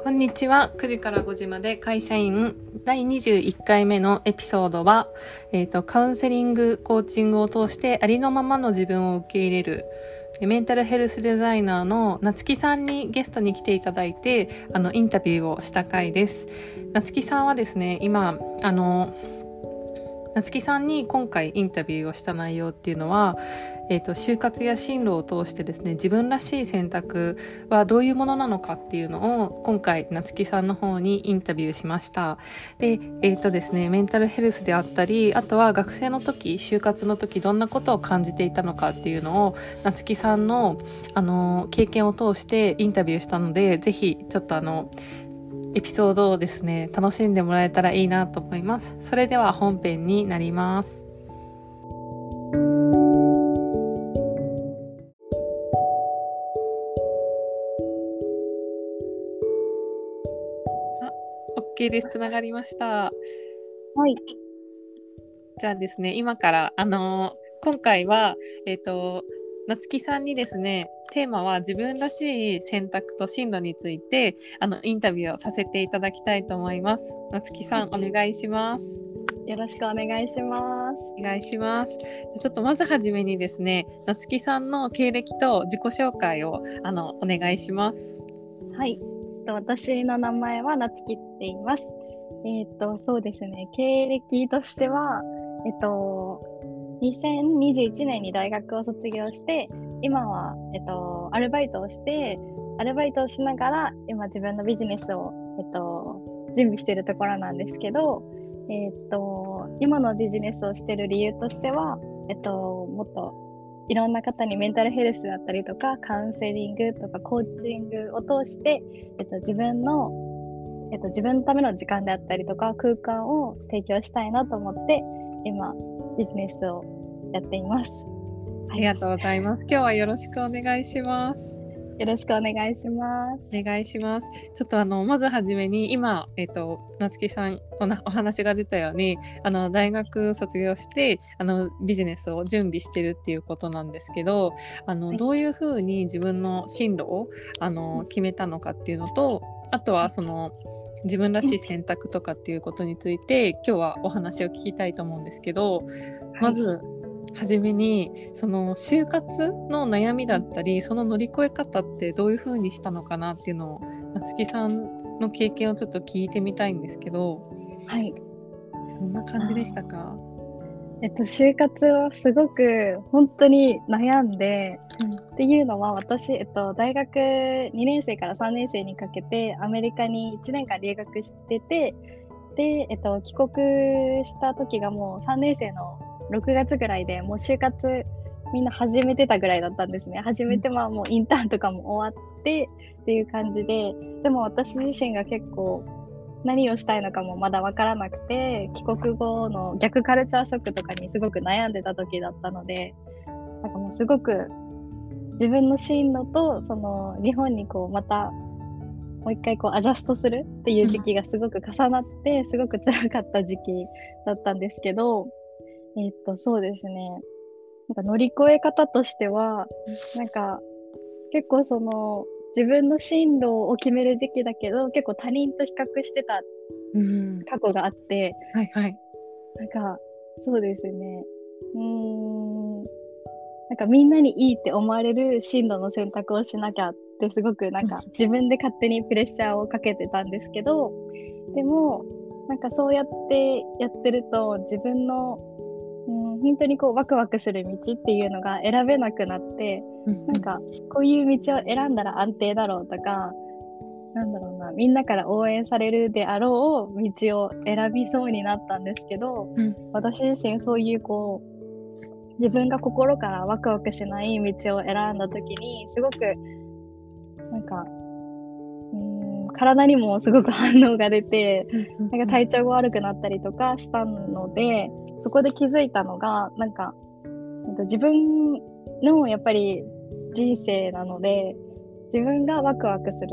こんにちは。9時から5時まで会社員第21回目のエピソードは、えっ、ー、と、カウンセリング、コーチングを通してありのままの自分を受け入れる、メンタルヘルスデザイナーの夏木さんにゲストに来ていただいて、あの、インタビューをした回です。夏木さんはですね、今、あの、夏木さんに今回インタビューをした内容っていうのは、えーと、就活や進路を通してですね自分らしい選択はどういうものなのかっていうのを今回夏木さんの方にインタビューしました。でえっ、ー、とですねメンタルヘルスであったりあとは学生の時就活の時どんなことを感じていたのかっていうのを夏木さんのあの経験を通してインタビューしたのでぜひちょっとあのエピソードをですね、楽しんでもらえたらいいなと思います。それでは本編になります。あ、OK です。つながりました。はい。じゃあですね、今から、あのー、今回は、えっ、ー、と、夏木さんにですねテーマは自分らしい選択と進路についてあのインタビューをさせていただきたいと思います。夏木さんお願いします。よろしくお願いします。お願いします。ちょっとまずはじめにですね夏木さんの経歴と自己紹介をあのお願いします。はい。私の名前は夏木って言います。えっ、ー、とそうですね。経歴としてはえっ、と2021年に大学を卒業して、今は、えっと、アルバイトをして、アルバイトをしながら、今自分のビジネスを、えっと、準備しているところなんですけど、えっと、今のビジネスをしている理由としては、えっと、もっといろんな方にメンタルヘルスだったりとか、カウンセリングとかコーチングを通して、えっと、自分の、えっと、自分のための時間であったりとか、空間を提供したいなと思って、今、ビジネスをやっています。ありがとうございます。今日はよろしくお願いします。よろしくお願いします。お願いします。ちょっとあのまずはじめに今えっ、ー、と夏木さんお話が出たようにあの大学卒業してあのビジネスを準備してるっていうことなんですけど、あの、はい、どういうふうに自分の進路をあの決めたのかっていうのと、あとはその自分らしい選択とかっていうことについて今日はお話を聞きたいと思うんですけど、まず、はい初めにその就活の悩みだったりその乗り越え方ってどういうふうにしたのかなっていうのを夏木さんの経験をちょっと聞いてみたいんですけどはい。どんな感じでしたか？えっと、就活はすごく本当に悩んで、うん、っていうのは私、えっと、大学2年生から3年生にかけてアメリカに1年間留学しててで、えっと、帰国した時がもう3年生の6月ぐらいでもう就活みんな始めてたぐらいだったんですね。始めてまあもうインターンとかも終わってっていう感じで、でも私自身が結構何をしたいのかもまだ分からなくて、帰国後の逆カルチャーショックとかにすごく悩んでた時だったので、なんかもうすごく自分の進路とその日本にこうまたもう一回こうアジャストするっていう時期がすごく重なってすごく辛かった時期だったんですけどえっと、そうですね。なんか乗り越え方としては、なんか結構その自分の進路を決める時期だけど、結構他人と比較してた過去があって、うん、はいはい。なんか、そうですね。うん、なんかみんなにいいって思われる進路の選択をしなきゃってすごくなんか自分で勝手にプレッシャーをかけてたんですけど、でも、なんかそうやってやってると自分のうん、本当にこうワクワクする道っていうのが選べなくなって、うん、なんかこういう道を選んだら安定だろうとかなんだろうなみんなから応援されるであろう道を選びそうになったんですけど、うん、私自身そういうこう自分が心からワクワクしない道を選んだ時にすごくなんかうん体にもすごく反応が出て、なんか体調が悪くなったりとかしたので、そこで気づいたのがなんか自分のやっぱり人生なので自分がワクワクする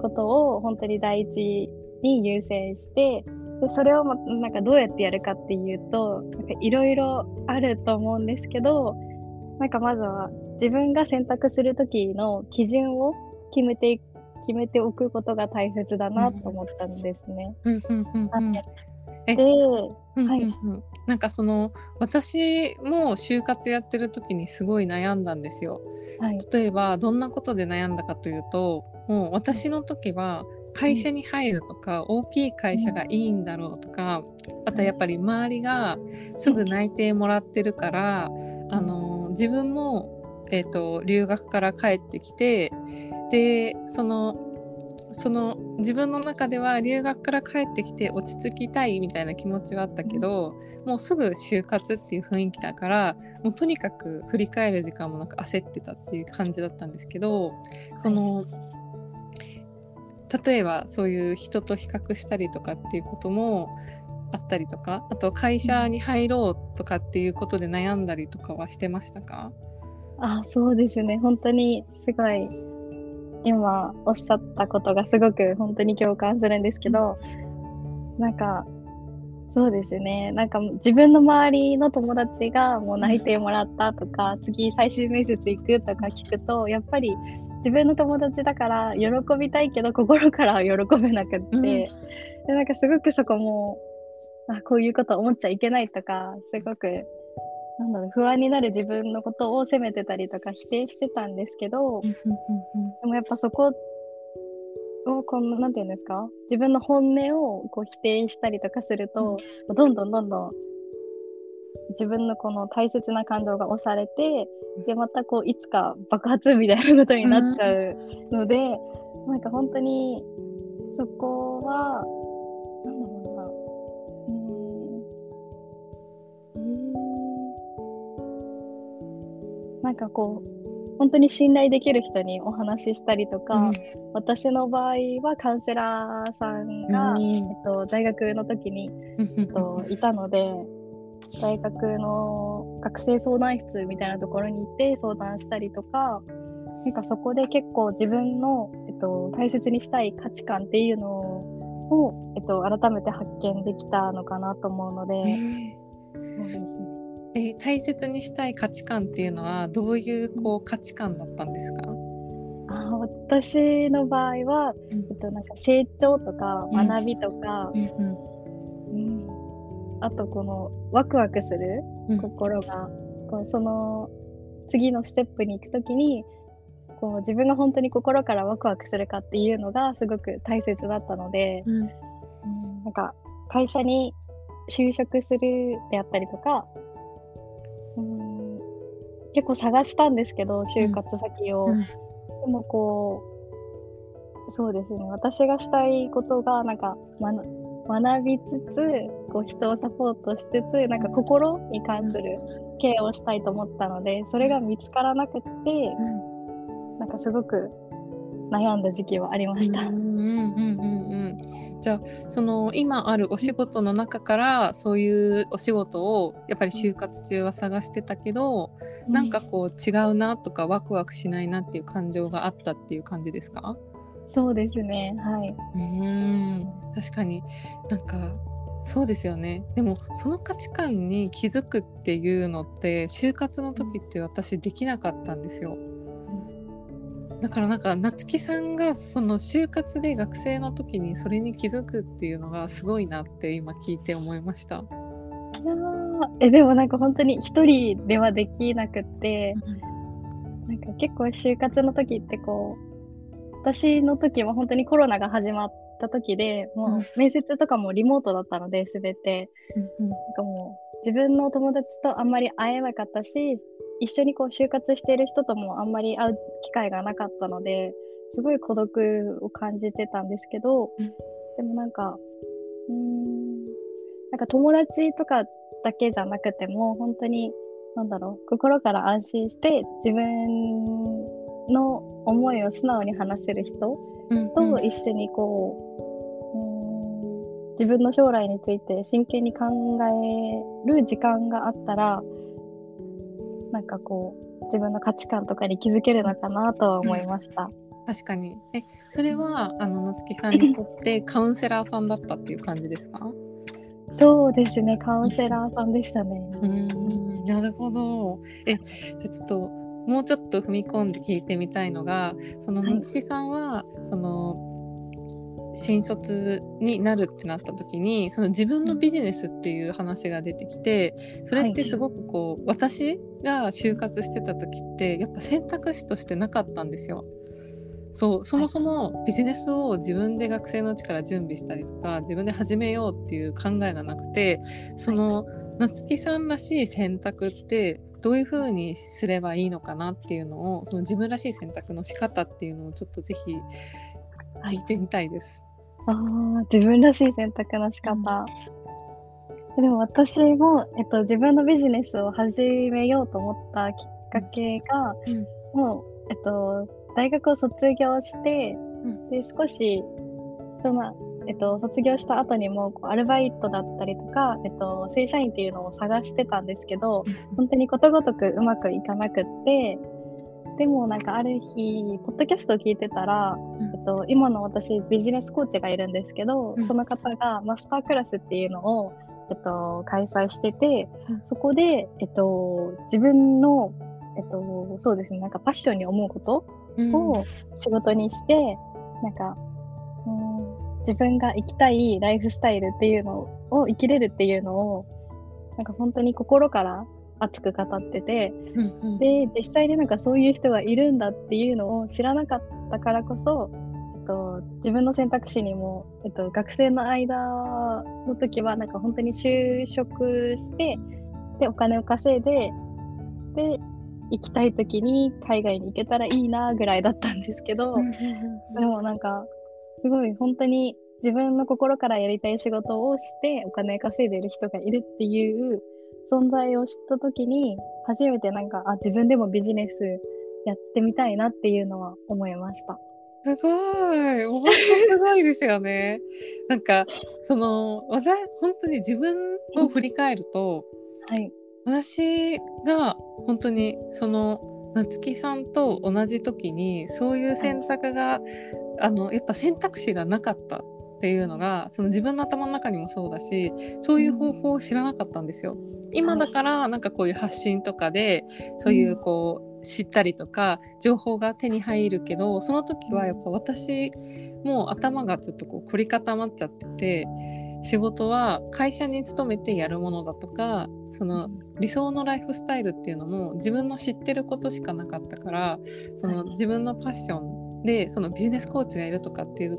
ことを本当に第一に優先してでそれをなんかどうやってやるかっていうといろいろあると思うんですけどなんかまずは自分が選択する時の基準を決めて決決めておくことが大切だなと思ったんですね。で、うんはいなんかその私も就活やってる時にすごい悩んだんですよ。はい、例えばどんなことで悩んだかというともう私の時は会社に入るとか、大きい会社がいいんだろうとかあとやっぱり周りがすぐ内定もらってるから、あの自分も、えー、と留学から帰ってきてでそのその自分の中では留学から帰ってきて落ち着きたいみたいな気持ちはあったけど、もうすぐ就活っていう雰囲気だからもうとにかく振り返る時間もなく焦ってたっていう感じだったんですけどその、例えばそういう人と比較したりとかっていうこともあったりとかあと会社に入ろうとかっていうことで悩んだりとかはしてましたか？あそうですね。本当にすごい今おっしゃったことがすごく本当に共感するんですけど、なんかそうですね。なんか自分の周りの友達がもう内定もらったとか次最終面接行くとか聞くとやっぱり自分の友達だから喜びたいけど心からは喜べなくって、うん。でなんかすごくそこもあこういうこと思っちゃいけないとかすごくなんだろう不安になる自分のことを責めてたりとか否定してたんですけど、でもやっぱそこをこのなんていうんですか？自分の本音をこう否定したりとかすると、どんどんどんどん自分のこの大切な感情が押されてでまたこういつか爆発みたいなことになっちゃうので、なんか本当にそこはなんかこう本当に信頼できる人にお話ししたりとか、私の場合はカウンセラーさんが、えっと、大学の時に、えっと、いたので大学の学生相談室みたいなところに行って相談したりとかなんかそこで結構自分の、えっと、大切にしたい価値観っていうのを、えっと、改めて発見できたのかなと思うので、えー大切にしたい価値観っていうのはどういうこう価値観だったんですか、あ私の場合は、うん。えっと、なんか成長とかうん。学びとか、うんあとこのワクワクするうん。心が、こうその次のステップに行くときにこう自分が本当に心からワクワクするかっていうのがすごく大切だったので、うん。うんなんか会社に就職するであったりとか、うん、結構探したんですけど就活先を。うん。でもこうそうですね。私がしたいことがなんか学学びつつこう人をサポートしつつなんか心に関するケアをしたいと思ったのでそれが見つからなくってなんかすごく悩んだ時期はありました。うんうんうんうん。うんじゃあその今あるお仕事の中からそういうお仕事をやっぱり就活中は探してたけど、なんかこう違うなとかワクワクしないなっていう感情があったっていう感じですか？そうですね。はい。うーん。確かに。なんかそうですよね。でもその価値観に気づくっていうのって就活の時って私できなかったんですよ。だからなんか夏木さんがその就活で学生の時にそれに気づくっていうのがすごいなって今聞いて思いました。いやーえでもなんか本当に一人ではできなくってなんか結構就活の時ってこう私の時は本当にコロナが始まった時でもうん。う面接とかもリモートだったので全て。なんかもう自分の友達とあんまり会えなかったし一緒にこう就活している人ともあんまり会う機会がなかったのですごい孤独を感じてたんですけど、うん。でもなんかうーんなんか友達とかだけじゃなくても本当になんだろう心から安心して自分の思いを素直に話せる人うんうん。と一緒にこう、うーん自分の将来について真剣に考える時間があったらなんかこう自分の価値観とかに気づけるのかなとは思いました。確かにえそれはあの夏木さんにとってカウンセラーさんだったっていう感じですか？そうですねカウンセラーさんでしたね。うーんなるほど。え、じゃあちょっともうちょっと踏み込んで聞いてみたいのが、そのはい夏木さんはその新卒になるってなった時にその自分のビジネスっていう話が出てきてそれってすごくこう、私が就活してた時ってやっぱ選択肢としてなかったんですよ。そうそもそもビジネスを自分で学生のうちから準備したりとか自分で始めようっていう考えがなくてその夏木さんらしい選択ってどういうふうにすればいいのかなっていうのをその自分らしい選択の仕方っていうのをちょっとぜひ聞い。てみたいです。ああ、自分らしい選択の仕方。でも私も、えっと、自分のビジネスを始めようと思ったきっかけが、うん。もう、えっと、大学を卒業して、うん。で少しその、えっと、卒業した後にもこうアルバイトだったりとか、えっと、正社員っていうのを探してたんですけど本当にことごとくうまくいかなくってでもなんかある日ポッドキャストを聞いてたら、うん。えっと、今の私ビジネスコーチがいるんですけど、うん。その方がマスタークラスっていうのを、えっと、開催してて、うん。そこで、えっと、自分の、えっと、そうですねなんかパッションに思うことうん。を仕事にして、なんか、うん、自分が生きたいライフスタイルっていうのを生きれるっていうのをなんか本当に心から熱く語っててうんうん。で実際になんかそういう人がいるんだっていうのを知らなかったからこそ、えっと、自分の選択肢にも、えっと、学生の間の時はなんか本当に就職してでお金を稼いでで行きたい時に海外に行けたらいいなぐらいだったんですけど、でもなんかすごい本当に自分の心からやりたい仕事をしてお金稼いでる人がいるっていう存在を知った時に初めてなんかあ自分でもビジネスやってみたいなっていうのは思いました。すごい本当すごいですよね。なんかその私本当に自分を振り返るとはい。私が本当にその夏木さんと同じ時にそういう選択が、あのやっぱ選択肢がなかったっていうのがその自分の頭の中にもそうだしそういう方法を知らなかったんですよ。今だからなんかこういう発信とかでそういうこう知ったりとか情報が手に入るけどその時はやっぱ私もう頭がちょっとこう凝り固まっちゃってて仕事は会社に勤めてやるものだとかその理想のライフスタイルっていうのも自分の知ってることしかなかったからそのはい。自分のパッションでそのビジネスコーチがいるとかっていう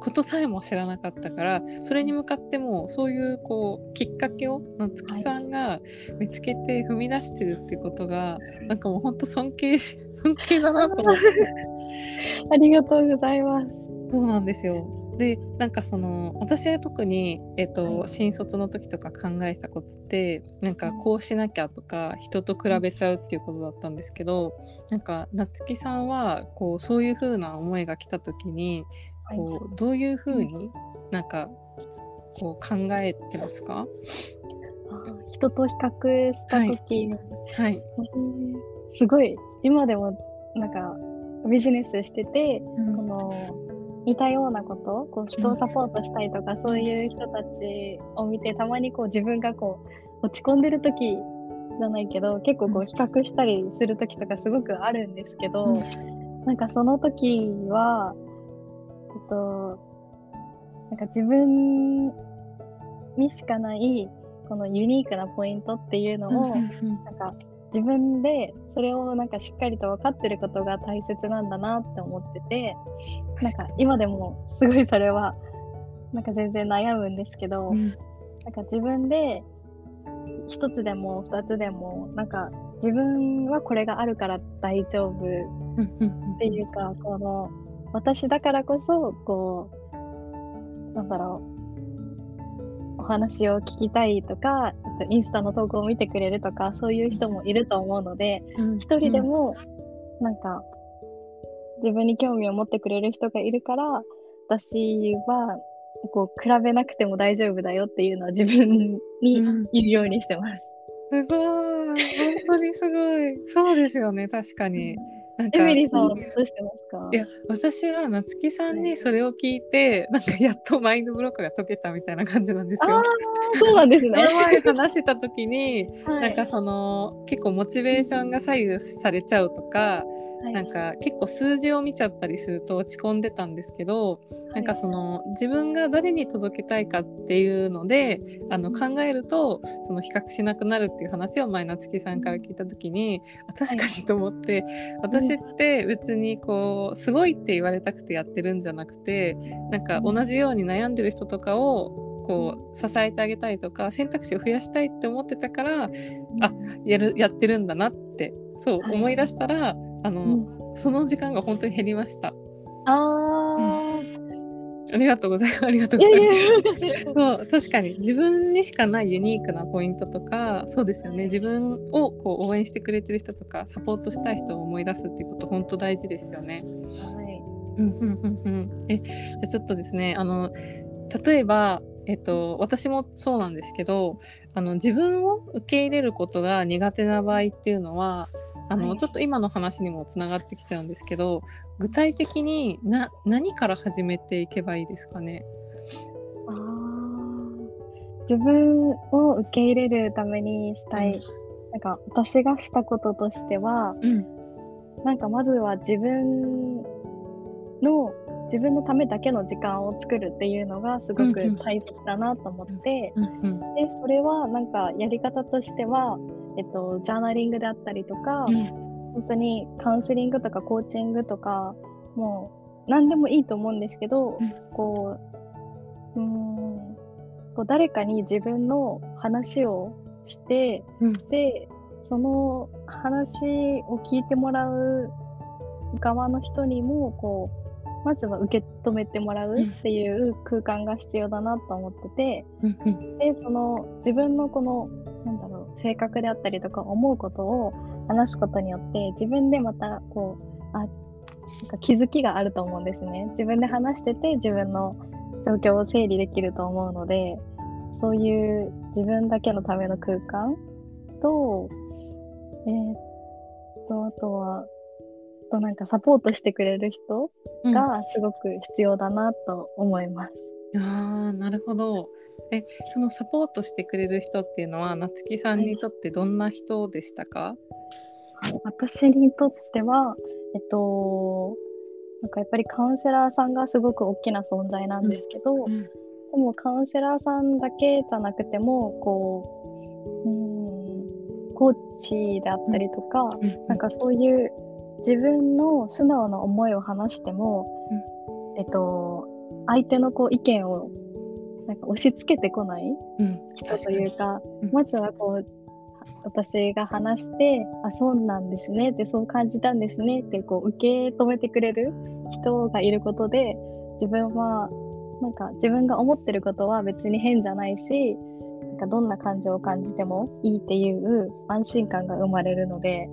ことさえも知らなかったからそれに向かってもそういうこうきっかけを夏木さんが見つけて踏み出してるっていうことが、なんかもう本当尊敬 尊敬だなと思って ありがとうございます。そうなんですよ。でなんかその私が特に、えっとはい新卒の時とか考えたことってなんかこうしなきゃとか人と比べちゃうっていうことだったんですけどなんか夏木さんはこうそういう風な思いが来た時にこうどういう風になんかこう考えてますか？あ人と比較した時、はい、うん。すごい今でもなんかビジネスしててこの似たようなことこう人をサポートしたいとか、そういう人たちを見てたまにこう自分がこう落ち込んでる時じゃないけど結構こう比較したりする時とかすごくあるんですけど、うん。なんかその時はえっとなんか自分にしかないこのユニークなポイントっていうのを、なんか自分でそれをなんかしっかりと分かってることが大切なんだなって思っててなんか今でもすごいそれはなんか全然悩むんですけど、うん。なんか自分で一つでも二つでもなんか自分はこれがあるから大丈夫っていうかこの私だからこそこうなんだろうお話を聞きたいとかえっとインスタの投稿を見てくれるとかそういう人もいると思うのでうん。一人でもなんか自分に興味を持ってくれる人がいるから私はこう比べなくても大丈夫だよっていうのは自分にうん。言うようにしてます。すごい。本当にすごい。そうですよね確かに。なんかエミリーさんはどうしてますか？いや私は夏木さんにそれを聞いてなんかやっとマインドブロックが解けたみたいな感じなんですよ。そうなんですね。前話した時に はい。なんかその結構モチベーションが左右されちゃうとかはい。なんか結構数字を見ちゃったりすると落ち込んでたんですけど、なんかその自分が誰に届けたいかっていうのであの考えるとその比較しなくなるっていう話を前夏木さんから聞いた時にあ確かにと思って、私って別にこうすごいって言われたくてやってるんじゃなくてなんか同じように悩んでる人とかをこう支えてあげたいとか選択肢を増やしたいって思ってたからあやるやってるんだなってそうはい。思い出したら、あの、うんその時間が本当に減りました。あありがとうございます。ありがとうございます。そう確かに自分にしかないユニークなポイントとかそうですよね自分をこう応援してくれてる人とかサポートしたい人を思い出すっていうこと本当大事ですよね。はいうんうんうんうん、えじゃあちょっとですねあの例えば、えっと、私もそうなんですけどあの自分を受け入れることが苦手な場合っていうのはあの、はい。ちょっと今の話にもつながってきちゃうんですけど具体的にな何から始めていけばいいですかね？あー。自分を受け入れるためにしたい、なんか私がしたこととしてはうん。なんかまずは自分の自分のためだけの時間を作るっていうのがすごくうんうん。大切だなと思って、うんうん。でそれはなんかやり方としては、えっと、ジャーナリングであったりとか、本当にカウンセリングとかコーチングとかもう何でもいいと思うんですけど、うん。こううーんこう誰かに自分の話をして、うん。でその話を聞いてもらう側の人にもこうまずは受け止めてもらうっていう空間が必要だなと思ってて。うんうん。でその自分のこの性格であったりとか思うことを話すことによって自分でまたこうあなんか気づきがあると思うんですね。自分で話してて自分の状況を整理できると思うのでそういう自分だけのための空間とえーっとあとはあとなんかサポートしてくれる人うん。がすごく必要だなと思います。あーなるほどえそのサポートしてくれる人っていうのは夏木さんにとってどんな人でしたか、私にとっては、えっと、なんかやっぱりカウンセラーさんがすごく大きな存在なんですけど、うんでもカウンセラーさんだけじゃなくても、こう、うーん、コーチであったりとか、うんなんかそういう自分の素直な思いを話しても、えっと、相手のこう意見をなんか押し付けてこないうん、人というか、うん。まずはこう私が話してあそうなんですねってそう感じたんですねってこう受け止めてくれる人がいることで自分はなんか自分が思ってることは別に変じゃないしなんかどんな感情を感じてもいいっていう安心感が生まれるので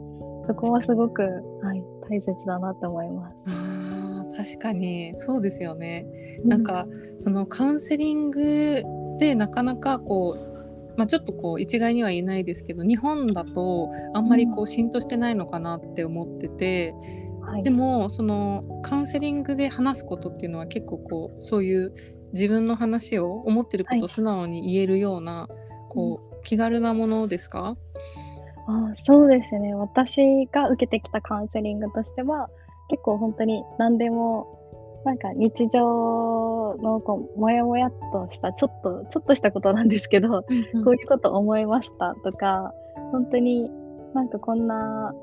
そこはすごく、はい、大切だなと思います。確かにそうですよね。なんかそのカウンセリングでなかなかこう、まあ、ちょっとこう一概には言えないですけど日本だとあんまりこう浸透してないのかなって思ってて、はい、でもそのカウンセリングで話すことっていうのは結構こうそういう自分の話を思ってることを素直に言えるような、こう気軽なものですか、あそうですね。私が受けてきたカウンセリングとしては結構本当に何でもなんか日常のこうもやもやっとしたちょっとちょっとしたことなんですけど、こういうこと思いましたとか本当になんかこんな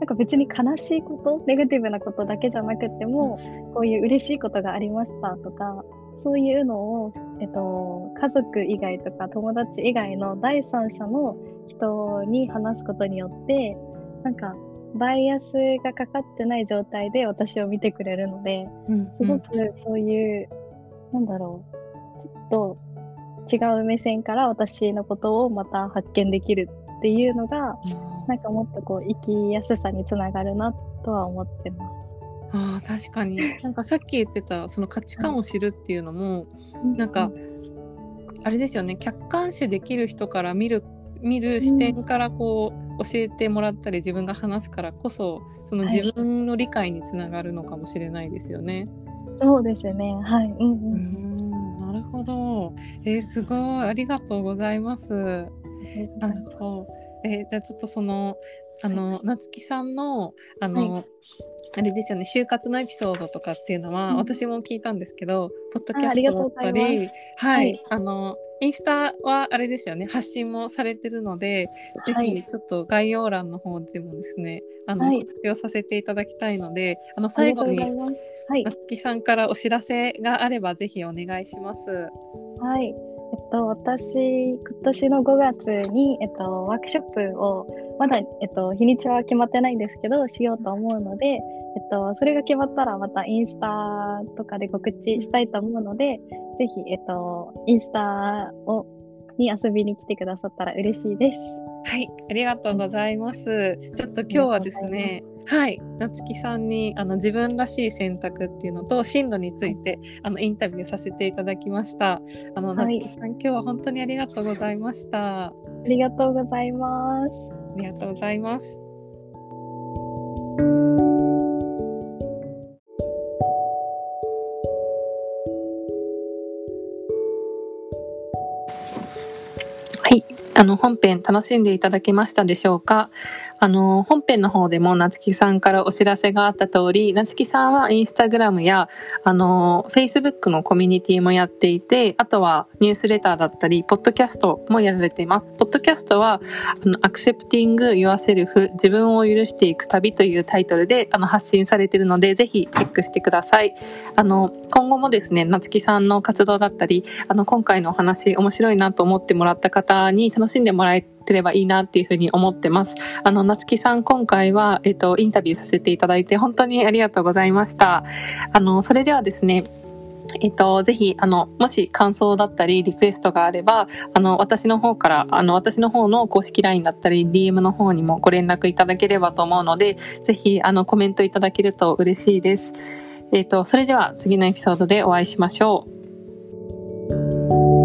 なんか別に悲しいことネガティブなことだけじゃなくてもこういう嬉しいことがありましたとかそういうのを、えっと、家族以外とか友達以外の第三者の人に話すことによってなんかバイアスがかかってない状態で私を見てくれるのでうんすごくそういう、なんだろうちょっと違う目線から私のことをまた発見できるっていうのがなんかもっとこう生きやすさにつながるなとは思ってます。あー確かに。なんかさっき言ってたその価値観を知るっていうのも、なんかあれですよね。客観視できる人から見る見る視点からこう教えてもらったり自分が話すからこそそのはい自分の理解につながるのかもしれないですよね。そうですね。はい。うんううん。んなるほど。えーすごいありがとうございます。なるほど。えーじゃあちょっとそのあの、なつきさんの、あの、はいあれですよね、就活のエピソードとかっていうのは、うん私も聞いたんですけど、ポッドキャストだったり、はい、はいあの、インスタはあれですよね、発信もされてるので、ぜはいひちょっと概要欄の方でもですね、あの、はい告知をさせていただきたいので、あの、あ最後にりがとうござい、ます。はいな。つきさんからお知らせがあれば、ぜひお願いします。はい。えっと、私、今年の5月に、えっと、ワークショップを、まだ、えっと、日にちは決まってないんですけど、しようと思うので、えっと、それが決まったら、またインスタとかで告知したいと思うので、ぜひ、えっと、インスタを、に遊びに来てくださったら嬉しいです。はい、ありがとうございます。ちょっと今日はですね、はい、なつきさんにあの自分らしい選択っていうのと進路についてあのインタビューさせていただきました。あの、はないつきさん今日は本当にありがとうございました。あありがとうございます。りがとうございます。あの、本編楽しんでいただけましたでしょうか？あの、本編の方でもなつきさんからお知らせがあった通り、なつきさんはインスタグラムや、あの、Facebook のコミュニティもやっていて、あとはニュースレターだったり、ポッドキャストもやられています。ポッドキャストは、あの、Accepting Yourself 自分を許していく旅というタイトルで、あの、発信されているので、ぜひチェックしてください。あの、今後もですね、なつきさんの活動だったり、あの、今回のお話面白いなと思ってもらった方に楽ししんでもらえてればいいなっていうふうに思ってます。あの、なつきさん、今回は、えっと、インタビューさせていただいて、本当にありがとうございました。あの、それではですね、えっと、ぜひ、あの、もし感想だったり、リクエストがあれば、あの、私の方から、あの、私の方の公式 LINE だったり、DM の方にもご連絡いただければと思うので、ぜひ、あの、コメントいただけると嬉しいです。えっと、それでは次のエピソードでお会いしましょう。